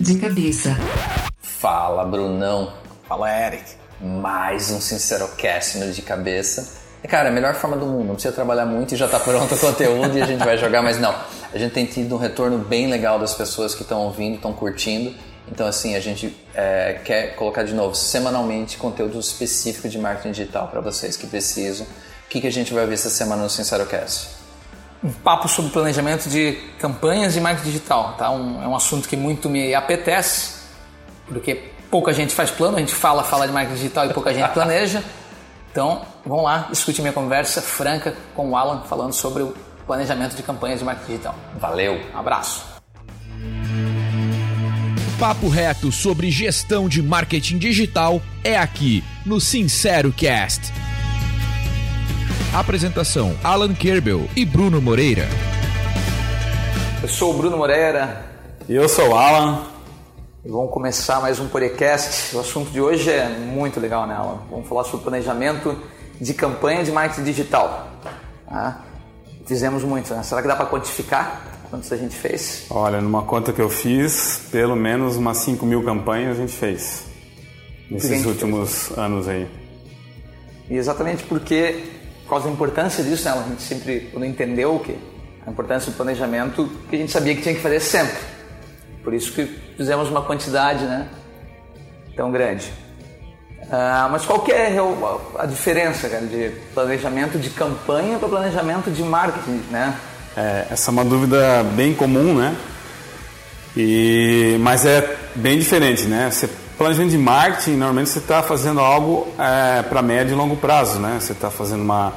de cabeça. Fala, Brunão. Fala, Eric. Mais um Sincerocast no de cabeça. Cara, é a melhor forma do mundo. Não precisa trabalhar muito e já está pronto o conteúdo e a gente vai jogar, mas não. A gente tem tido um retorno bem legal das pessoas que estão ouvindo, estão curtindo. Então, assim, a gente é, quer colocar de novo semanalmente conteúdo específico de marketing digital para vocês que precisam. O que, que a gente vai ver essa semana no Sincerocast? Um papo sobre planejamento de campanhas de marketing digital. Tá? Um, é um assunto que muito me apetece, porque pouca gente faz plano, a gente fala, fala de marketing digital e pouca gente planeja. Então, vamos lá, escute minha conversa franca com o Alan falando sobre o planejamento de campanhas de marketing digital. Valeu, um abraço. Papo reto sobre gestão de marketing digital é aqui no Sincero Cast. Apresentação: Alan Kerbel e Bruno Moreira. Eu sou o Bruno Moreira. E eu sou o Alan. E vamos começar mais um podcast. O assunto de hoje é muito legal, né, Alan? Vamos falar sobre planejamento de campanha de marketing digital. Ah, fizemos muito, né? Será que dá para quantificar quantos a gente fez? Olha, numa conta que eu fiz, pelo menos umas 5 mil campanhas a gente fez nesses últimos fez? anos aí. E exatamente porque, causa da importância disso, né, a gente sempre, quando entendeu o que a importância do planejamento, que a gente sabia que tinha que fazer sempre. Por isso que fizemos uma quantidade né, tão grande. Uh, mas qual que é a diferença cara, de planejamento de campanha para planejamento de marketing, né? É, essa é uma dúvida bem comum, né? E, mas é bem diferente, né? Você, planejamento de marketing, normalmente você está fazendo algo é, para médio e longo prazo, né? Você está fazendo uma,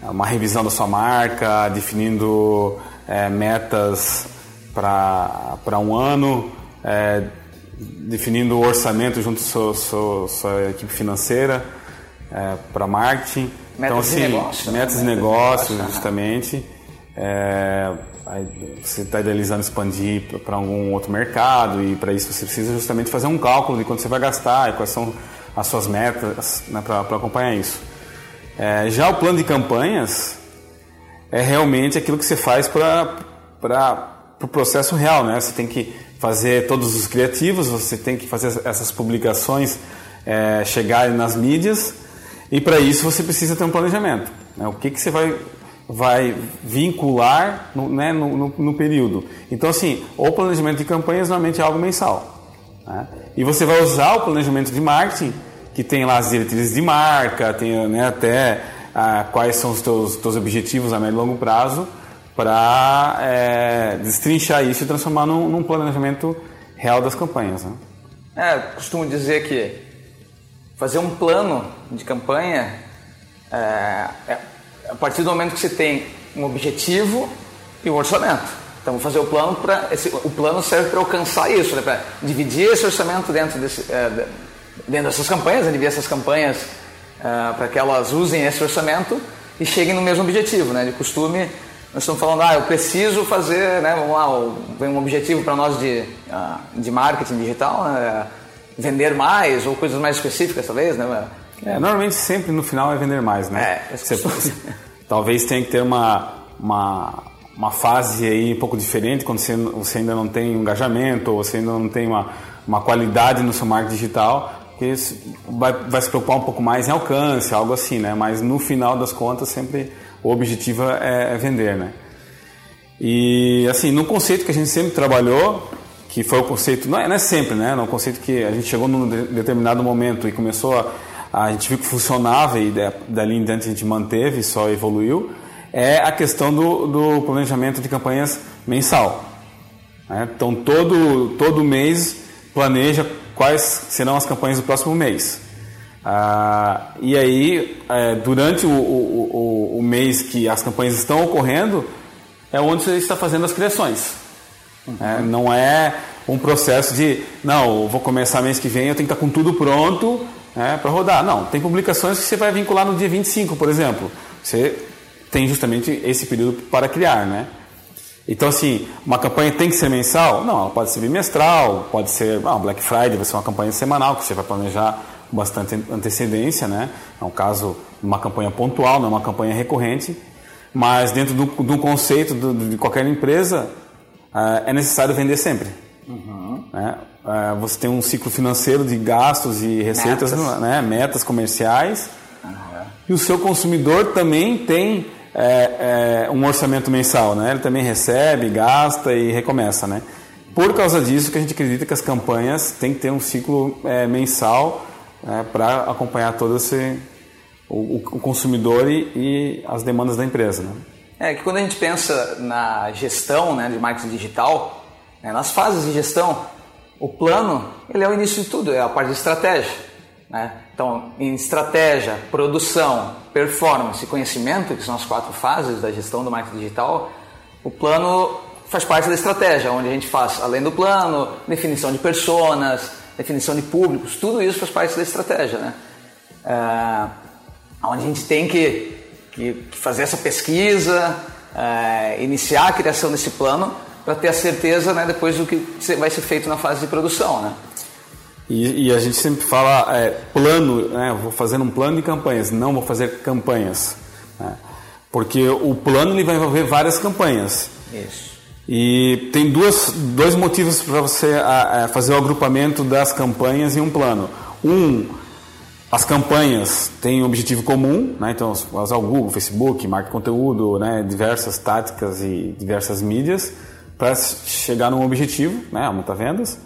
uma revisão da sua marca, definindo é, metas para um ano, é, definindo o orçamento junto com sua, sua, sua equipe financeira é, para marketing. Metas então, assim, de negócio. Né? Metas de negócio, justamente. É, você está idealizando expandir para algum outro mercado e para isso você precisa justamente fazer um cálculo de quanto você vai gastar e quais são as suas metas né, para acompanhar isso. É, já o plano de campanhas é realmente aquilo que você faz para o pro processo real, né? Você tem que fazer todos os criativos, você tem que fazer essas publicações é, chegarem nas mídias e para isso você precisa ter um planejamento. Né? O que, que você vai vai vincular no, né, no, no, no, período. Então, assim, o planejamento de campanhas normalmente é algo mensal. Né? E você vai usar o planejamento de marketing, que tem lá as diretrizes de marca, tem né, até ah, quais são os teus, teus objetivos a médio e longo prazo, para é, destrinchar isso e transformar num, num, planejamento real das campanhas. Né? É, costumo dizer que fazer um plano de campanha é, é a partir do momento que você tem um objetivo e um orçamento. Então, vou fazer o plano para. O plano serve para alcançar isso, né? para dividir esse orçamento dentro, desse, é, dentro dessas campanhas, né? dividir essas campanhas é, para que elas usem esse orçamento e cheguem no mesmo objetivo. Né? De costume, nós estamos falando, ah, eu preciso fazer, né? vamos lá, vem um objetivo para nós de, uh, de marketing digital, né? vender mais ou coisas mais específicas, talvez, né? É, normalmente sempre no final é vender mais, né? É, você, talvez tenha que ter uma, uma, uma fase aí um pouco diferente quando você, você ainda não tem engajamento ou você ainda não tem uma, uma qualidade no seu marketing digital, que vai, vai se preocupar um pouco mais em alcance, algo assim, né? Mas no final das contas sempre o objetivo é, é vender, né? E assim, no conceito que a gente sempre trabalhou, que foi o conceito, não é, não é sempre, né? No conceito que a gente chegou num determinado momento e começou a a gente viu que funcionava e dali em diante a gente manteve, só evoluiu, é a questão do, do planejamento de campanhas mensal. Né? Então, todo, todo mês planeja quais serão as campanhas do próximo mês. Ah, e aí, é, durante o, o, o, o, mês que as campanhas estão ocorrendo, é onde você está fazendo as criações. Uhum. É, não é um processo de, não, vou começar mês que vem, eu tenho que estar com tudo pronto né, para rodar. Não, tem publicações que você vai vincular no dia 25, por exemplo. Você tem justamente esse período para criar, né? Então, assim, uma campanha tem que ser mensal? Não, ela pode ser bimestral, pode ser. Ah, Black Friday vai ser uma campanha semanal, que você vai planejar com bastante antecedência, né? É um caso uma campanha pontual, não é uma campanha recorrente. Mas dentro do, do conceito do, de qualquer empresa, uh, é necessário vender sempre. Né? É, você tem um ciclo financeiro de gastos e receitas, metas, né? metas comerciais. Uhum. E o seu consumidor também tem é, é, um orçamento mensal, né? Ele também recebe, gasta e recomeça, né? Por causa disso que a gente acredita que as campanhas têm que ter um ciclo é, mensal né, para acompanhar todo esse o, o consumidor e, e, as demandas da empresa. Né? É que quando a gente pensa na gestão né, de marketing digital, né, nas fases de gestão, o plano ele é o início de tudo, é a parte de estratégia. Né? Então, em estratégia, produção, performance e conhecimento, que são as quatro fases da gestão do marketing digital, o plano faz parte da estratégia, onde a gente faz, além do plano, definição de personas, definição de públicos, tudo isso faz parte da estratégia, né? É, onde a gente tem que, que fazer essa pesquisa, é, iniciar a criação desse plano para ter a certeza né, depois do que vai ser feito na fase de produção, né? E, e a gente sempre fala é, plano, né? Vou fazer um plano de campanhas, não vou fazer campanhas, né? porque o plano ele vai envolver várias campanhas. Isso. E tem duas, dois motivos para você a, a fazer o agrupamento das campanhas em um plano. Um, as campanhas têm um objetivo comum, né? então usar o Google, Facebook, marca conteúdo, né? diversas táticas e diversas mídias para chegar num objetivo, né? aumentar vendas.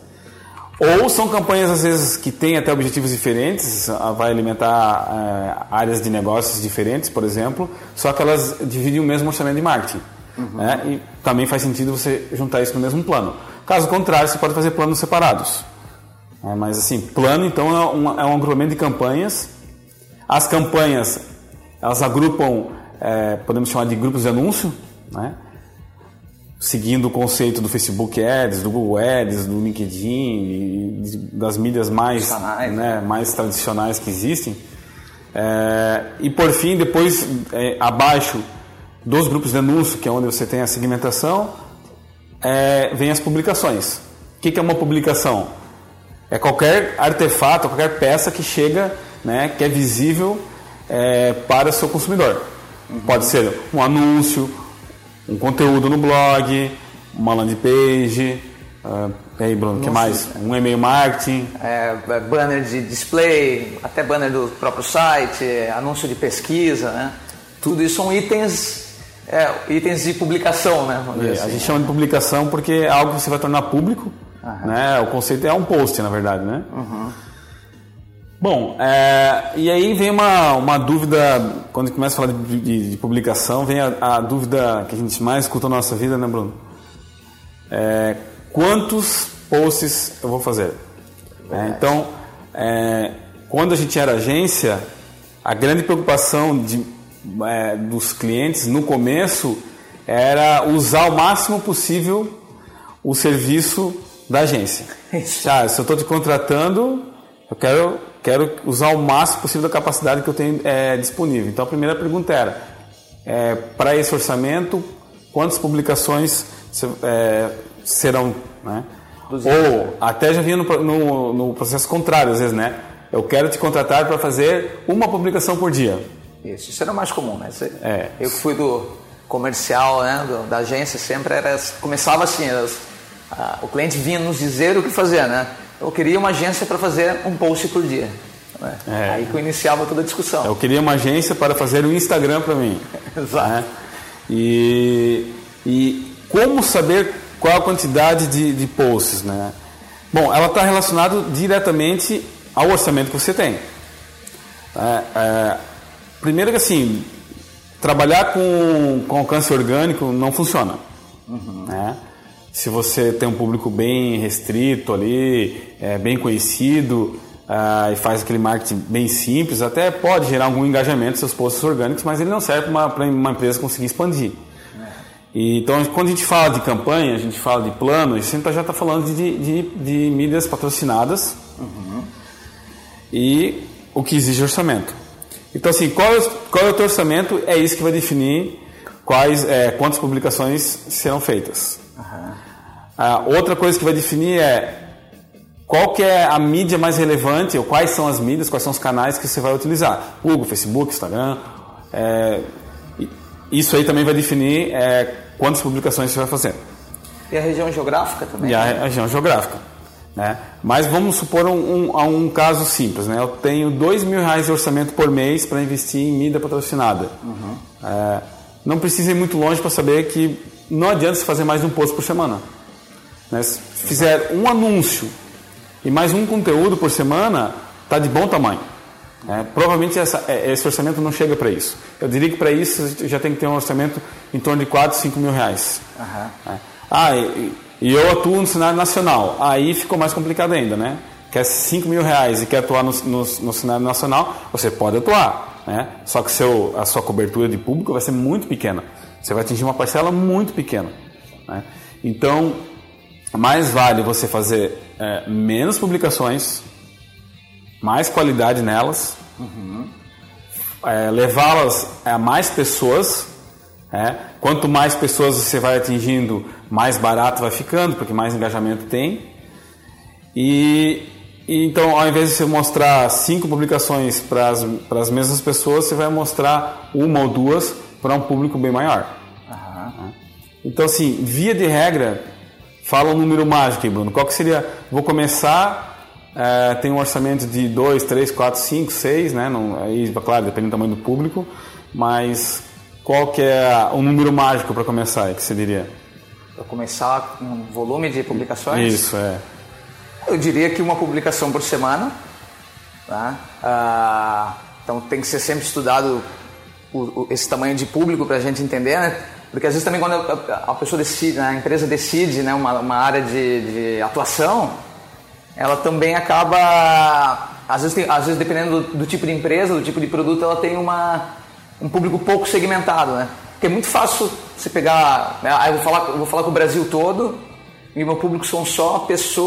Ou são campanhas às vezes que têm até objetivos diferentes, vai alimentar é, áreas de negócios diferentes, por exemplo, só que elas dividem o mesmo orçamento de marketing. Uhum. Né? E também faz sentido você juntar isso no mesmo plano. Caso contrário, você pode fazer planos separados. É, mas assim, plano então é um, é um agrupamento de campanhas. As campanhas elas agrupam, é, podemos chamar de grupos de anúncio, né? Seguindo o conceito do Facebook Ads, do Google Ads, do LinkedIn, das mídias mais, né, mais tradicionais que existem. É, e por fim, depois é, abaixo dos grupos de anúncio, que é onde você tem a segmentação, é, vem as publicações. O que, que é uma publicação? É qualquer artefato, qualquer peça que chega, né, que é visível é, para o seu consumidor. Uhum. Pode ser um anúncio, um conteúdo no blog, uma landing page, uh, e aí, Bruno, o que mais? Um e-mail marketing? É, é, banner de display, até banner do próprio site, anúncio de pesquisa, né? Tudo isso são itens é, itens de publicação, né? É, assim. A gente chama de publicação porque é algo que você vai tornar público. Né? O conceito é um post, na verdade, né? Uhum. Bom, é, e aí vem uma, uma dúvida, quando começa a falar de, de, de publicação, vem a, a, dúvida que a gente mais escuta na nossa vida, né, Bruno? É, quantos posts eu vou fazer? É, então, é, quando a gente era agência, a grande preocupação de é, dos clientes no começo era usar o máximo possível o serviço da agência. Ah, se eu estou te contratando, eu quero, quero usar o máximo possível da capacidade que eu tenho é, disponível. Então a primeira pergunta era: é, para esse orçamento, quantas publicações é, serão? Né? Ou até já vinha no, no, no processo contrário, às vezes, né? Eu quero te contratar para fazer uma publicação por dia. Isso, isso era mais comum, né? É. Eu que fui do comercial, né, do, da agência, sempre era, começava assim, a, o cliente vinha nos dizer o que fazer, né? Eu queria uma agência para fazer um post por dia. Né? É. Aí que eu iniciava toda a discussão. Eu queria uma agência para fazer um Instagram para mim. Exato. Né? E, e como saber qual a quantidade de, de posts, né? Bom, ela está relacionada diretamente ao orçamento que você tem. É, é, Primeiro que assim, trabalhar com, com alcance orgânico não funciona. Uhum. Né? Se você tem um público bem restrito ali, é, bem conhecido uh, e faz aquele marketing bem simples, até pode gerar algum engajamento seus posts orgânicos, mas ele não serve para uma, uma, empresa conseguir expandir. É. E, então, quando a gente fala de campanha, a gente fala de plano, a gente sempre já está falando de, de, de, mídias patrocinadas uhum. e o que exige orçamento. Então, assim, qual é, qual é o teu orçamento? É isso que vai definir quais, é, quantas publicações serão feitas. Uhum. Ah, outra coisa que vai definir é qual que é a mídia mais relevante, ou quais são as mídias, quais são os canais que você vai utilizar. Google, Facebook, Instagram. É, isso aí também vai definir é, quantas publicações você vai fazer. E a região geográfica também? E a, região geográfica. Né? Mas vamos supor um, um, um caso simples. Né? Eu tenho dois mil reais de orçamento por mês para investir em mídia patrocinada. Uhum. É, não precisa ir muito longe para saber que não adianta se fazer mais de um post por semana. Né? Se fizer um anúncio e mais um conteúdo por semana, está de bom tamanho. É, provavelmente essa, é, esse orçamento não chega para isso. Eu diria que para isso já tem que ter um orçamento em torno de 4, 5 mil reais. Uhum. É. Ah, e, e, eu atuo no cenário nacional. Aí ficou mais complicado ainda, né? Quer 5 mil reais e quer atuar no, no, no cenário nacional, você pode atuar. Né? Só que seu, a sua cobertura de público vai ser muito pequena. Você vai atingir uma parcela muito pequena. Né? Então, mais vale você fazer é, menos publicações, mais qualidade nelas, uhum. é, levá-las a mais pessoas. É, quanto mais pessoas você vai atingindo, mais barato vai ficando, porque mais engajamento tem. E, e então, ao invés de você mostrar cinco publicações para as mesmas pessoas, você vai mostrar uma ou duas para um público bem maior. Uhum. Então, assim, via de regra, fala um número mágico, Bruno. Qual que seria? Vou começar é, tem um orçamento de 2, 3, 4, 5, 6, né? Não, aí, claro, depende do tamanho do público, mas qual que é o número mágico para começar, que você diria? Para começar um volume de publicações? Isso, é. Eu diria que uma publicação por semana. Tá? Ah, então tem que ser sempre estudado o, o, esse tamanho de público para a gente entender, né? Porque às vezes também quando a, a pessoa decide, né, a empresa decide né, uma, uma área de, de atuação, ela também acaba, às vezes, tem, às vezes dependendo do, do, tipo de empresa, do tipo de produto, ela tem uma, um público pouco segmentado, né? Porque é muito fácil você pegar, né? ah, eu vou falar, eu vou falar com o Brasil todo e meu público são só pessoas